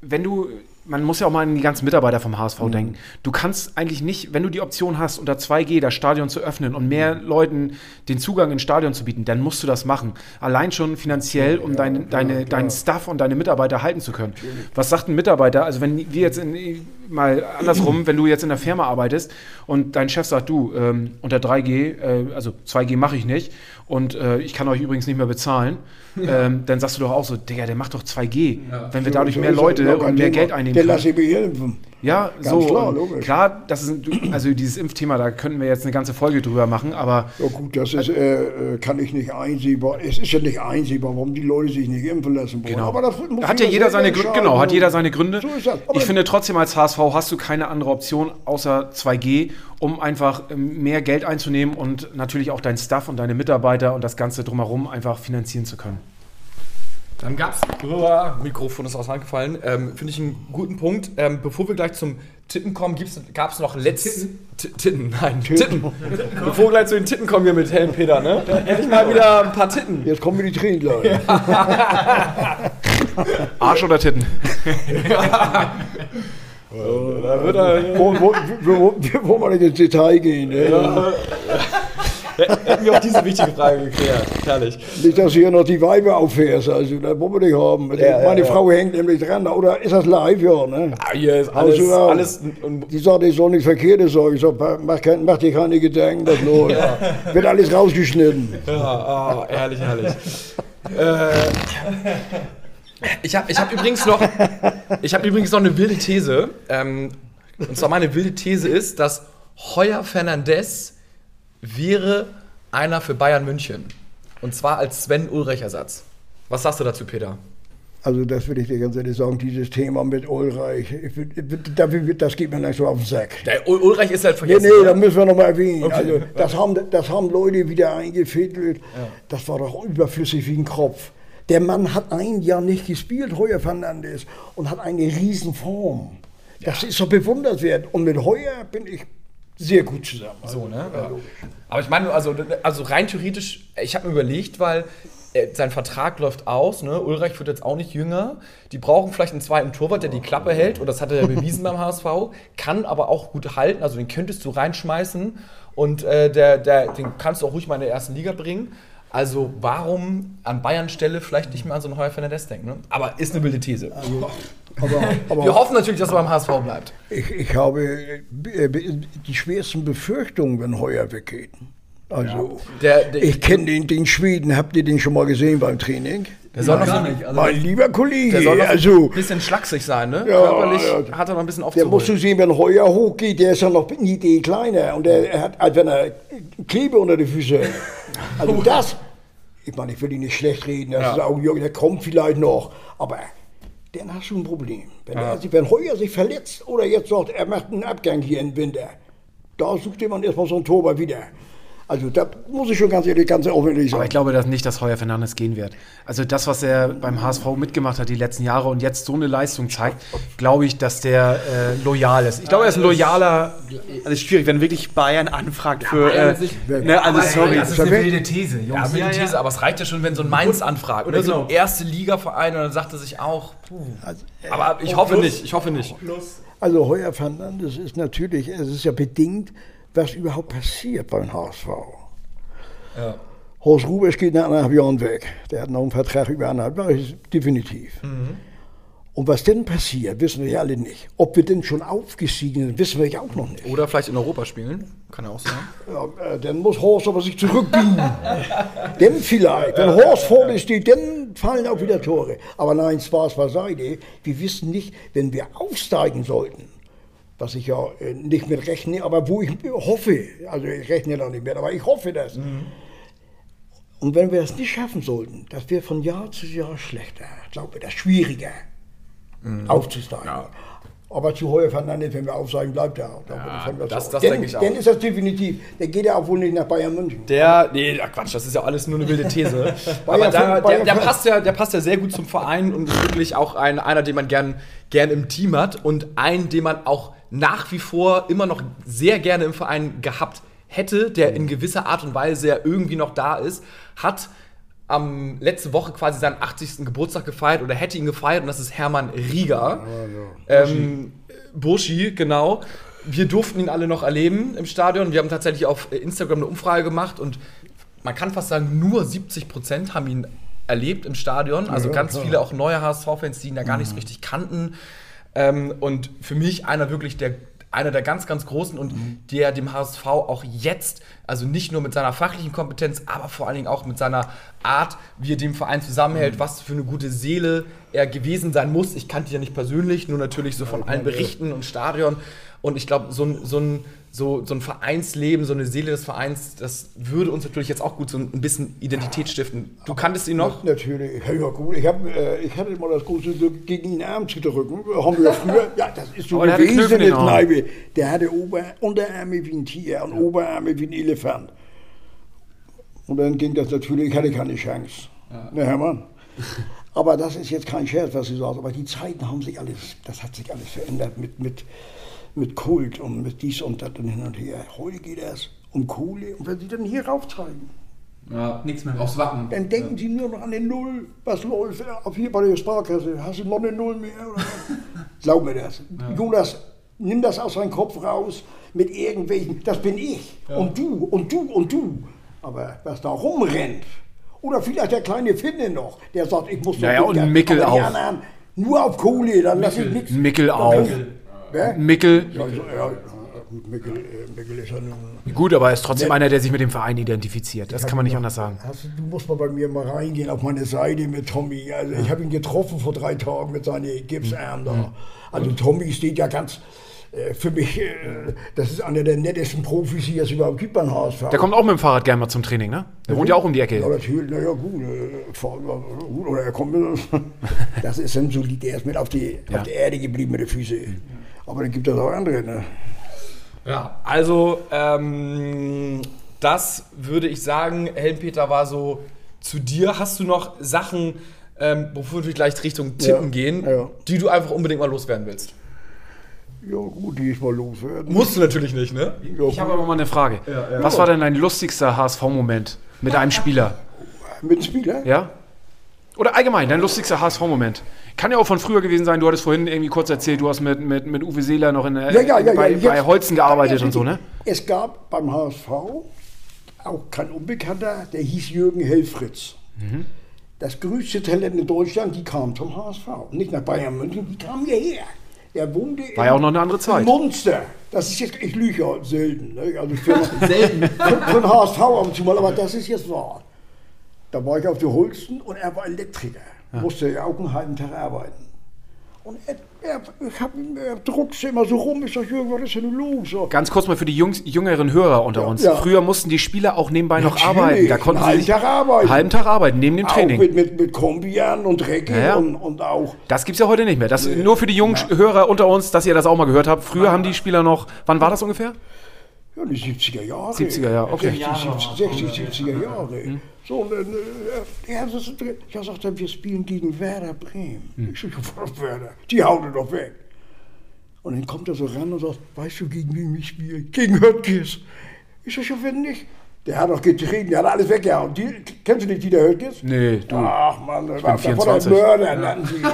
wenn du, man muss ja auch mal an die ganzen Mitarbeiter vom HSV denken. Du kannst eigentlich nicht, wenn du die Option hast, unter 2G das Stadion zu öffnen und mehr Leuten den Zugang ins Stadion zu bieten, dann musst du das machen. Allein schon finanziell, um dein, deine, deinen Staff und deine Mitarbeiter halten zu können. Was sagt ein Mitarbeiter? Also wenn wir jetzt in, mal andersrum, wenn du jetzt in der Firma arbeitest und dein Chef sagt, du, ähm, unter 3G, äh, also 2G mache ich nicht und äh, ich kann euch übrigens nicht mehr bezahlen, ähm, dann sagst du doch auch so, Digga, der macht doch 2G. Wenn wir dadurch mehr. Leute Ja, und mehr Thema. Geld einnehmen können. lasse ich mich impfen. Ja, Ganz so. klar. Klar, das ist, also dieses Impfthema, da könnten wir jetzt eine ganze Folge drüber machen, aber Ja gut, das ist, äh, äh, kann ich nicht einsehbar. Es ist ja nicht einsehbar, warum die Leute sich nicht impfen lassen wollen. Genau. Aber das muss hat ja jeder seine Gründe. Genau, hat jeder seine Gründe. So ist das. Aber ich finde trotzdem als HSV hast du keine andere Option außer 2G, um einfach ähm, mehr Geld einzunehmen und natürlich auch dein Staff und deine Mitarbeiter und das Ganze drumherum einfach finanzieren zu können. Dann gab's. Mikrofon ist auseinandergefallen. Ähm, Finde ich einen guten Punkt. Ähm, bevor wir gleich zum Tippen kommen, gab es noch letzt. Titten? Titten, nein, Titten. bevor wir gleich zu den Titten kommen hier mit Helm Peter, ne? Endlich mal wieder ein paar Titten. Jetzt kommen wir die Tränen gleich. *laughs* Arsch oder Titten? *laughs* Da wird er. wo, wo, wo, wo wir nicht ins Detail gehen. Ne? Hätten wir auch diese wichtige Frage geklärt. Herrlich. Nicht, dass hier noch die Weiber auffährst. Also, das wollen wir nicht haben. Ja, ja, Meine ja. Frau hängt nämlich dran. Oder ist das live? Ja, ne? Ah, hier ist alles. Also, ja. alles Die sagt, ich soll nichts Verkehrtes sagen. Ich sag, mach, kein, mach dir keine Gedanken, das *laughs* läuft. Wird alles rausgeschnitten. ja, ah, herrlich, herrlich. äh, ich habe ich hab übrigens noch. Ich habe übrigens noch eine wilde These. Ähm, und zwar meine wilde These ist, dass Heuer Fernandes wäre einer für Bayern München. Und zwar als Sven Ulrich-Ersatz. Was sagst du dazu, Peter? Also das will ich dir ganz ehrlich sagen, dieses Thema mit Ulreich, ich, will- ich, will- dafür wird- das geht mir nicht so auf den Sack. Der Ul Ulreich ist halt Nee, vergessen. nee, oder? da müssen wir nochmal erwähnen. Okay. Also, das, haben, das haben Leute wieder eingefädelt. Das war doch überflüssig wie ein Kropf. Der Mann hat ein Jahr nicht gespielt, Heuer Fernandes, und hat eine riesen Form. Das ist so bewundernswert. Und mit Heuer bin ich sehr gut zusammen. So, ne? Ja. Aber ich meine, also, also rein theoretisch, ich habe mir überlegt, weil äh, sein Vertrag läuft aus, ne? Ulreich wird jetzt auch nicht jünger. Die brauchen vielleicht einen zweiten Torwart, der die Klappe hält, und das hat er ja bewiesen beim HSV, kann aber auch gut halten, also den könntest du reinschmeißen und äh, der, der, den kannst du auch ruhig mal in der ersten Liga bringen. Also warum an Bayern Stelle vielleicht nicht mehr an so einen Heuer Fernandes denken? Ne? Aber ist eine wilde These. Aber, *laughs* aber Wir hoffen natürlich, dass er beim HSV bleibt. ich, ich habe äh, die schwersten Befürchtungen, wenn Heuer weggeht. Also, Der, der, ich kenne den, den Schweden, habt ihr den schon mal gesehen beim Training? der soll noch so, Gar nicht. Also, mein lieber Kollege, der soll noch also, ein bisschen schlaksig sein, ne? Ja, Körperlich ja. hat er noch ein bisschen der musst aufzuholen. du sehen, wenn Heuer hochgeht, der ist ja noch nie die kleiner und der hat, als wenn er Klebe unter die Füße hat. Also *laughs* das, ich meine, ich will ihn nicht schlecht reden, das ist auch, Jürgen, der kommt vielleicht noch, aber dann hast du ein Problem. Wenn, er, sich- wenn Heuer sich verletzt oder jetzt sagt, er macht einen Abgang hier im Winter, da sucht jemand erstmal so einen Torwart wieder. Also da muss ich schon ganz ehrlich, ganz aufwendig sagen. Aber ich glaube dass nicht, dass Heuer Fernandes gehen wird. Also das, was er beim HSV mitgemacht hat die letzten Jahre und jetzt so eine Leistung zeigt, glaube ich, dass der äh, loyal ist. Ich glaube, er ist ein loyaler. also ist schwierig, wenn wirklich Bayern anfragt für. Bayern äh, sich- ne, also sorry. Das ist eine wilde These, Jungs. Ja, ja, These, aber es reicht ja schon, wenn so ein Mainz anfragt. Oder so ein erste Liga-Verein und dann sagt er sich auch, puh. Aber ich hoffe nicht, ich hoffe nicht. Also Heuer Fernandes ist natürlich, es ist ja bedingt, was überhaupt passiert beim HSV. Horst Rubers geht nach anderthalb Jahren weg. Der hat noch einen Vertrag über anderthalb Jahre, ist definitiv. Und was denn passiert, wissen wir ja alle nicht. Ob wir denn schon aufgestiegen sind, wissen wir ja auch noch nicht. Oder vielleicht in Europa spielen, kann ja auch sein. Ja, äh, dann muss Horst aber sich zurückbiegen. *laughs* denn vielleicht, wenn Horst vorne steht, dann fallen auch wieder Tore. Aber nein, Spaß beiseite. Wir wissen nicht, wenn wir aufsteigen sollten, was ich ja äh, nicht mit rechne, aber wo ich hoffe, also ich rechne da nicht mehr, aber ich hoffe das. Und wenn wir das nicht schaffen sollten, das wird von Jahr zu Jahr schlechter. Ich glaube, das schwieriger aufzusteigen. Aber zu Heuer Fernandes, wenn wir aufsteigen, bleibt er. Da bin ich von das- das denke ich auch. Dann ist das definitiv. Der geht ja auch wohl nicht nach Bayern München. Der, nee, Quatsch, das ist ja alles nur eine wilde These. *laughs* Aber da, der, der, passt ja, der passt ja sehr gut zum Verein und ist wirklich auch ein, einer, den man gern, gern im Team hat und einen, den man auch nach wie vor immer noch sehr gerne im Verein gehabt hätte, der in gewisser Art und Weise ja irgendwie noch da ist, hat am letzte Woche quasi seinen 80. Geburtstag gefeiert oder hätte ihn gefeiert und das ist Hermann Rieger. Ähm, Burschi, genau. Wir durften ihn alle noch erleben im Stadion. Wir haben tatsächlich auf Instagram eine Umfrage gemacht und man kann fast sagen, nur 70 Prozent haben ihn erlebt im Stadion. Also ganz viele auch neue HSV-Fans, die ihn ja gar nicht so richtig kannten. Ähm, und für mich einer wirklich der einer der ganz, ganz großen und der dem HSV auch jetzt, also nicht nur mit seiner fachlichen Kompetenz, aber vor allen Dingen auch mit seiner Art, wie er dem Verein zusammenhält, was für eine gute Seele er gewesen sein muss. Ich kannte ihn ja nicht persönlich, nur natürlich so von allen Berichten und Stadion. Und ich glaube, so ein, so, ein, so, so ein Vereinsleben, so eine Seele des Vereins, das würde uns natürlich jetzt auch gut so ein bisschen Identität stiften. Du kanntest ihn noch? Natürlich, ja, ja gut. Ich, hab, äh, ich hatte mal das große Glück, gegen ihn Arm zu drücken. Haben wir ja früher. *laughs* Ja, das ist so gewesen in. Kneipe. Der hatte Ober Unterarme wie ein Tier und Oberarme wie ein Elefant. Und dann ging das natürlich, ich hatte keine Chance. Ne, Hermann? Aber das ist jetzt kein Scherz, was Sie sagen. Aber die Zeiten haben sich alles, das hat sich alles verändert mit, mit, mit Kult und mit dies und das und hin und her. Heute geht es um Kohle. Und wenn Sie dann hier raufzeigen, Ja, nichts mehr. Aufs Wappen. dann denken Sie nur noch an den Null. Was läuft auf hier bei der Sparkasse? Hast du noch eine Null mehr? *laughs* Glaub mir das. Jonas, nimm das aus deinem Kopf raus mit irgendwelchen. Das bin ich. Und du und du und du. Aber was da rumrennt. Oder vielleicht der kleine Finne noch, der sagt, ich muss Ja, ja, und Mickel auch. Nur auf Kohle, dann lass ich nichts. Mickel auch. Wer? Mickel, Ja, also, ja, gut, Mickel, äh, Mickel ist ja nun. gut, aber er ist trotzdem einer, der sich mit dem Verein identifiziert. Das kann man nicht anders sagen. Hast du, du musst mal bei mir mal reingehen auf meine Seite mit Tommy. Also ich habe ihn getroffen vor drei Tagen mit seinen Gipsarmen da. Also Tommy steht ja ganz äh, für mich, äh, das ist einer der nettesten Profis, die es überhaupt gibt beim HSV. Der kommt auch mit dem Fahrrad gerne mal zum Training, ne? Der wohnt ja auch um die Ja, Ecke. natürlich, naja, gut, ja. Oder er kommt mit. *laughs* Das ist ein solid, der ist mit auf, die, Ja. auf der Erde geblieben mit den Füßen. Aber dann gibt es auch andere, ne? Ja, also ähm, das würde ich sagen, Helmpeter war so zu dir. Hast du noch Sachen, ähm, bevor wir gleich Richtung Tippen Ja, gehen, ja. die du einfach unbedingt mal loswerden willst? Ja, gut, die ist mal loswerden. Musst du natürlich nicht, ne? Ich habe aber mal eine Frage. Was war denn dein lustigster HSV-Moment mit einem Spieler? Mit Spieler? Ja? Oder allgemein, dein lustigster HSV-Moment. Kann ja auch von früher gewesen sein. Du hattest vorhin irgendwie kurz erzählt, du hast mit, mit, mit Uwe Seeler noch in, der- Ja, ja, ja, bei, ja. bei Jetzt- Holzen gearbeitet und so, ne? Es gab beim HSV auch kein Unbekannter, der hieß Jürgen Helfritz. Mhm. Das größte Talent in Deutschland, die kam zum HSV. Nicht nach Bayern München, die kam hierher. Er wohnte War in- ja auch noch eine andere Zeit. in Munster. Das ist jetzt, ich lüge ja selten. Ne? Also für, selten. Den HSV ab und zu mal, aber das ist jetzt wahr. Da war ich auf der Holsten und er war Elektriker. Musste ja auch einen halben Tag arbeiten. Und er, er, ich hab, er druckte immer so rum. Ich sag, Jürgen, was ist denn los? So, Ganz kurz mal für die Jungs, jüngeren Hörer unter Ja, uns. ja. Früher mussten die Spieler auch nebenbei noch Natürlich, arbeiten. Da konnten sie halben sich Tag arbeiten. halben Tag arbeiten, neben dem Auch Training. mit, mit, mit Kombian und Drecke Ja, ja. Und, und auch. Das gibt's ja heute nicht mehr. Das nur für die jungen Hörer unter uns, dass ihr das auch mal gehört habt. Früher haben die Spieler noch, wann war das ungefähr? Ja, die 70er Jahre. 70er Jahre, okay. 60, 70, 60, 70er Jahre. So, und, dann, äh, ja, das ist, ja, sagt er, wir spielen gegen Werder Bremen. Ich sag, ja, was Werder? Die hauen doch weg. Und dann kommt er so ran und sagt, weißt du, gegen wen ich spiele? Gegen Höttges. Ich sag, ja, wenn nicht. Der hat doch getrieben, der hat alles weggehauen. Die, kennst du nicht Dieter Höttges? Nee, du. Ach Mann, das war, der 24. Mörder, nannten sie ihn.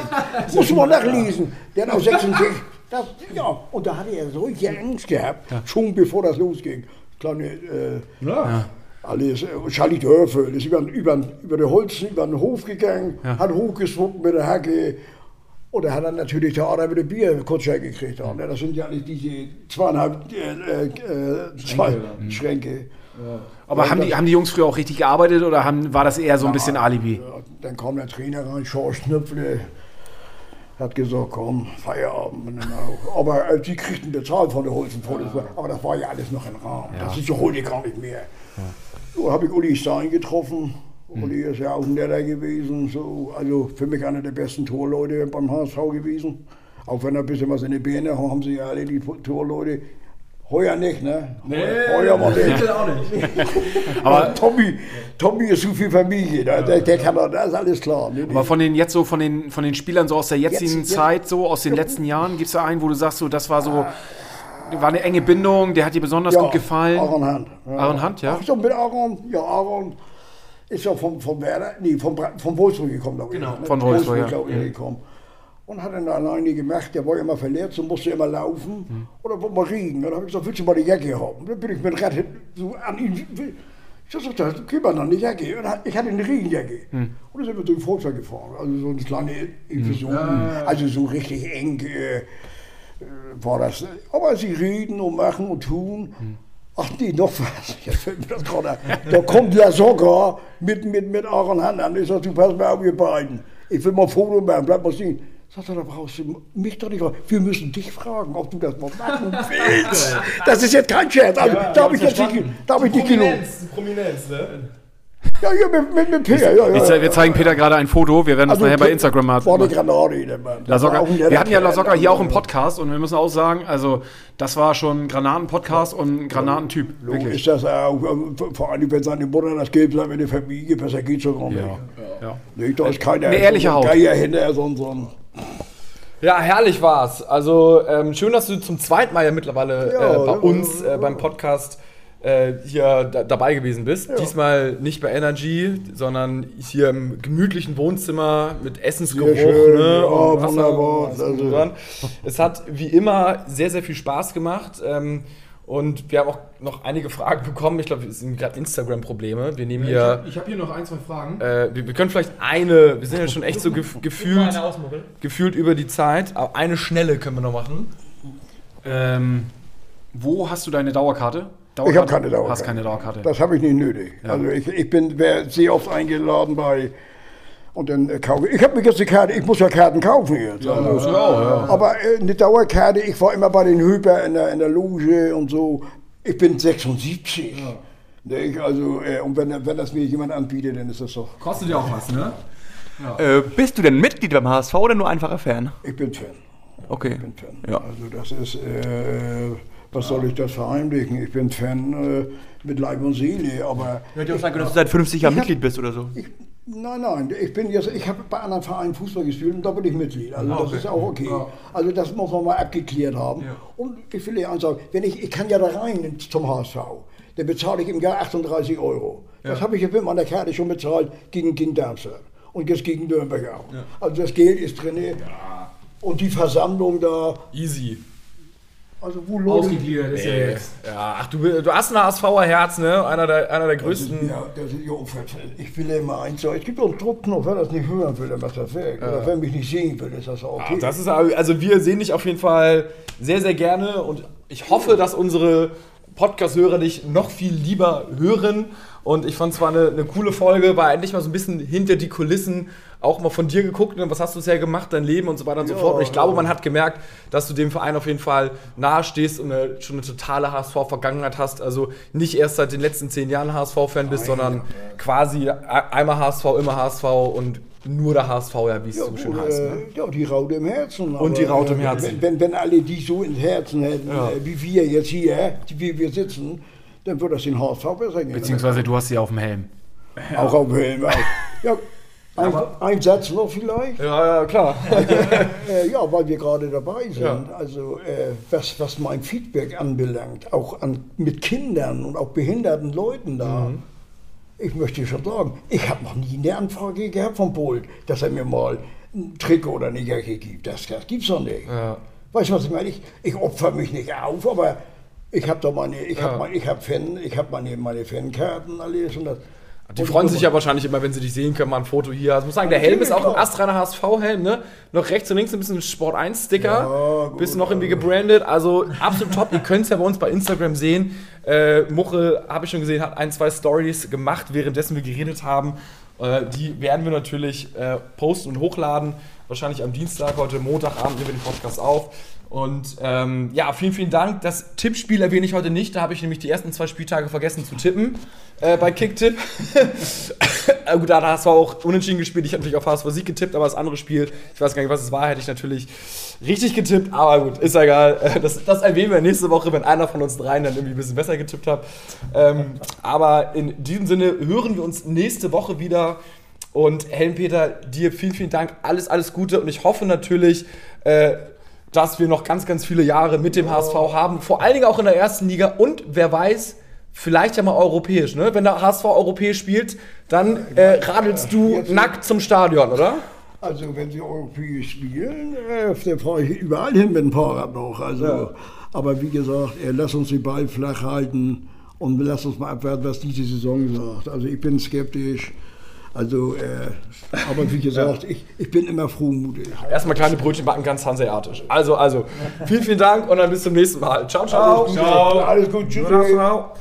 Musst du mal nachlesen. Der hat auch 66. Das, ja, und da hatte er solche Angst gehabt, schon bevor das losging. Kleine, äh, alles, äh, Charlie Dörfel ist über, über, über den Holzen, über den Hof gegangen, hat hochgeswungen mit der Hacke. Und er hat dann natürlich der Ader mit dem Bier Kutscher gekriegt. Und das sind ja alles diese zweieinhalb äh, äh, zwei Schränke. Aber haben die, haben die Jungs früher auch richtig gearbeitet oder haben, war das eher so ein bisschen Alibi? Ja, dann kam der Trainer rein, Schorsch Schnüpfle, hat gesagt, komm, Feierabend. Auch. Aber äh, sie kriegten bezahlt von der Holzen. Aber das war ja alles noch im Rahmen. Das ist ja heute gar nicht mehr. So habe ich Uli Stein getroffen. Uli ist ja auch ein netter gewesen. So, also für mich einer der besten Torleute beim HSV gewesen. Auch wenn er ein bisschen was in die Beine haben, haben sie ja alle die Torleute. Heuer nicht, ne? Heuer mal nicht. auch nicht. *laughs* Aber Tommy, Tommy ist zu viel Familie, der, der, der kann doch, das ist alles klar. Ne? Aber von den jetzt so, von den, von den Spielern so aus der jetzigen Jetzt- jetzt- Zeit, so aus den letzten Jahren, gibt es da einen, wo du sagst, so, das war so, war eine enge Bindung, der hat dir besonders gut gefallen? Aaron Hunt. Ja. Aaron Hunt, ja? Ach so, mit Aaron, ja, Aaron ist ja vom, vom Werder, nee, vom, vom Wolfsburg gekommen, glaube ich. Genau, ne? von Wolfsburg, ja. glaube ich, gekommen. Und hat dann alleine gemacht, der war immer verletzt und musste immer laufen. Hm. Oder wollte mal riechen. Dann habe ich gesagt, willst du mal die Jacke haben? Dann bin ich mit Rad so an ihn. Ich sag, das gib mal noch eine Jacke. Und ich hatte eine Regenjacke. Hm. Und dann sind wir durch Volkswagen gefahren. Also so eine kleine Infusion. Also so richtig eng. Äh, war das. Aber sie reden und machen und tun. Ach nee, noch was. *laughs* Jetzt fällt mir das gerade. Da kommt La Socker mit, mit, mit Aaron Hand an. Ich sag, du pass mal auf, ihr beiden. Ich will mal ein Foto machen, bleib mal stehen. Sagt er, da brauchst du mich doch nicht fragen. Wir müssen dich fragen, ob du das mal machen willst. Das ist jetzt kein Scherz. Also, da habe ich jetzt nicht, da hab ich nicht gelogen. Prominenz, ne? Ja, ja, mit, mit, mit Peer. Ja, ja, Ich, ze- wir zeigen Peter gerade ein Foto, wir werden das Also, nachher bei Instagram mal. War eine Granate, Wir hatten ja La. Soga hier auch im Podcast und wir müssen auch sagen, also das war schon ein Granaten-Podcast und ein Granatentyp. Wirklich. ist das auch. äh, Vor allem, wenn seine Mutter das Geld sagt, wenn die Familie, besser geht's schon gar nicht. Ja. Ja. Nee, da ist keiner. Eine ehrliche so Haut. Geier hinter, so ein, so ein Ja, herrlich war's. Also ähm, schön, dass du zum zweiten Mal ja mittlerweile Ja, äh, bei ja, uns ja. äh, beim Podcast äh, hier da, dabei gewesen bist. Diesmal nicht bei Energy, sondern hier im gemütlichen Wohnzimmer mit Essensgeruch. Schön, ne, ja, und wunderbar. alles drum und dran. Es hat wie immer sehr, sehr viel Spaß gemacht. Ähm, und wir haben auch noch einige Fragen bekommen. Ich glaube, es sind gerade Instagram-Probleme. Wir nehmen hier. Ich habe hier noch ein, zwei Fragen. Äh, wir, wir können vielleicht eine, wir sind ja schon echt so gef *laughs* gefühlt, gefühlt über die Zeit, aber eine schnelle können wir noch machen. Ähm, wo hast du deine Dauerkarte? Ich habe keine Dauerkarte. Hast keine Dauerkarte. Das habe ich nicht nötig. Also ich, ich bin sehr oft eingeladen bei und dann äh, kaufe ich. Ich habe mir jetzt eine Karte, ich muss ja Karten kaufen jetzt. also, Aber äh, eine Dauerkarte, ich war immer bei den Höper in der, in der Loge und so. Ich bin 76. Nicht? Also, äh, und wenn, wenn das mir jemand anbietet, dann ist das doch. Kostet ja auch was, ne? Äh, bist du denn Mitglied beim HSV oder nur einfacher Fan? Ich bin Fan. Okay. bin Fan. Ja. Also das ist, äh, was soll ich das verheimlichen? Ich bin Fan äh, mit Leib und Seele, aber Hätte auch sagen können, dass du seit 50 Jahren Ich hab- Mitglied bist oder so. ich, Nein, nein, ich bin jetzt, ich habe bei anderen Vereinen Fußball gespielt und da bin ich Mitglied. Also das ist auch okay. Also das muss man mal abgeklärt haben. Und ich will dir eins sagen, wenn ich, ich kann ja da rein zum HSV, dann bezahle ich im Jahr 38 Euro. Das habe ich jetzt mit meiner Karte schon bezahlt gegen, gegen Darmstadt und jetzt gegen Nürnberg auch. Also das Geld ist drin. Und die Versammlung da, Easy. Also wo Leute... Ausgegliedert ist ja jetzt. Ja, ach, du, du hast ein HSVer Herz, ne? Einer der, einer der Das ist, größten. ja, das ist ja unverfällt. Ich will ja immer eins sagen. Es gibt doch einen Druckknopf, wer das nicht hören will, dann macht das weg. Oder wer mich nicht sehen will, ist das auch okay. Ah, Das ist also wir sehen dich auf jeden Fall sehr sehr gerne und ich hoffe, dass unsere Podcast-Hörer dich noch viel lieber hören. Und ich fand zwar eine, eine coole Folge, war endlich mal so ein bisschen hinter die Kulissen auch mal von dir geguckt, ne? was hast du bisher gemacht, dein Leben und so weiter und so Ja, fort. Und ich glaube, ja. man hat gemerkt, dass du dem Verein auf jeden Fall nahe stehst und eine, schon eine totale HSV-Vergangenheit hast. Also nicht erst seit den letzten zehn Jahren HSV-Fan bist, sondern quasi einmal HSV, immer HSV und nur der HSV, ja, wie es so schön heißt. Ne? Ja, die Raute im Herzen. Und die Raute im äh, Herzen. Wenn, wenn, wenn alle die so ins Herzen hätten, Ja. äh, wie wir jetzt hier, wie wir sitzen, dann würde das den HSV besser gehen. Beziehungsweise du hast sie auf dem Helm. Auch auf dem Helm. auch. Ja, ein, ein Satz noch vielleicht. Ja, ja, klar. *laughs* Äh, ja, weil wir gerade dabei sind. Ja. Also äh, was, was mein Feedback anbelangt, auch an, mit Kindern und auch behinderten Leuten da. Mhm. Ich möchte schon sagen, ich habe noch nie eine Anfrage gehabt von Polen, dass er mir mal ein Trikot oder eine Jacke gibt. Das, das gibt's doch nicht. Ja. Weißt du, was ich meine? Ich, ich opfer mich nicht auf, aber ich habe doch meine, ich Ja. habe ich hab Fan, ich habe meine, meine Fankarten alles und das. Die freuen sich ja wahrscheinlich immer, wenn sie dich sehen können, mal ein Foto hier. Also ich muss sagen, der Helm ist auch ein klar. astreiner HSV-Helm, ne? Noch rechts und links ein bisschen Sport 1-Sticker. Ja, bisschen noch irgendwie gebrandet. Also absolut top. Ihr könnt es ja bei uns bei Instagram sehen. Äh, Muchel, habe ich schon gesehen, hat ein, zwei Stories gemacht, währenddessen wir geredet haben. Äh, die werden wir natürlich äh, posten und hochladen. Wahrscheinlich am Dienstag, heute Montagabend nehmen wir den Podcast auf. Und ähm, ja, vielen, vielen Dank. Das Tippspiel erwähne ich heute nicht. Da habe ich nämlich die ersten zwei Spieltage vergessen zu tippen äh, bei Kicktipp. *laughs* Äh, Gut, da hast du auch unentschieden gespielt. Ich habe natürlich auf HSV Sieg getippt, aber das andere Spiel, ich weiß gar nicht, was es war, hätte ich natürlich richtig getippt. Aber gut, ist ja egal. Äh, Das, das erwähnen wir nächste Woche, wenn einer von uns dreien dann irgendwie ein bisschen besser getippt hat. Ähm, aber in diesem Sinne hören wir uns nächste Woche wieder. Und Helmpeter, dir vielen, vielen Dank. Alles, alles Gute. Und ich hoffe natürlich, äh, dass wir noch ganz, ganz viele Jahre mit dem HSV haben. Vor allen Dingen auch in der ersten Liga. Und wer weiß, vielleicht ja mal europäisch. Ne? Wenn der HSV europäisch spielt, dann äh, radelst du nackt zum Stadion, oder? Also wenn sie europäisch spielen, äh, dann fahre ich überall hin mit dem Fahrrad noch. Also, Aber wie gesagt, äh, lass uns den Ball flach halten und lass uns mal abwarten, was diese Saison sagt. Also ich bin skeptisch. Also, äh, aber wie gesagt, ich, ich bin immer frohmutig. Erstmal kleine Brötchen backen, ganz hanseatisch. Also, also, vielen, vielen Dank und dann bis zum nächsten Mal. Ciao, ciao. Alles gut, tschüss. Ciao.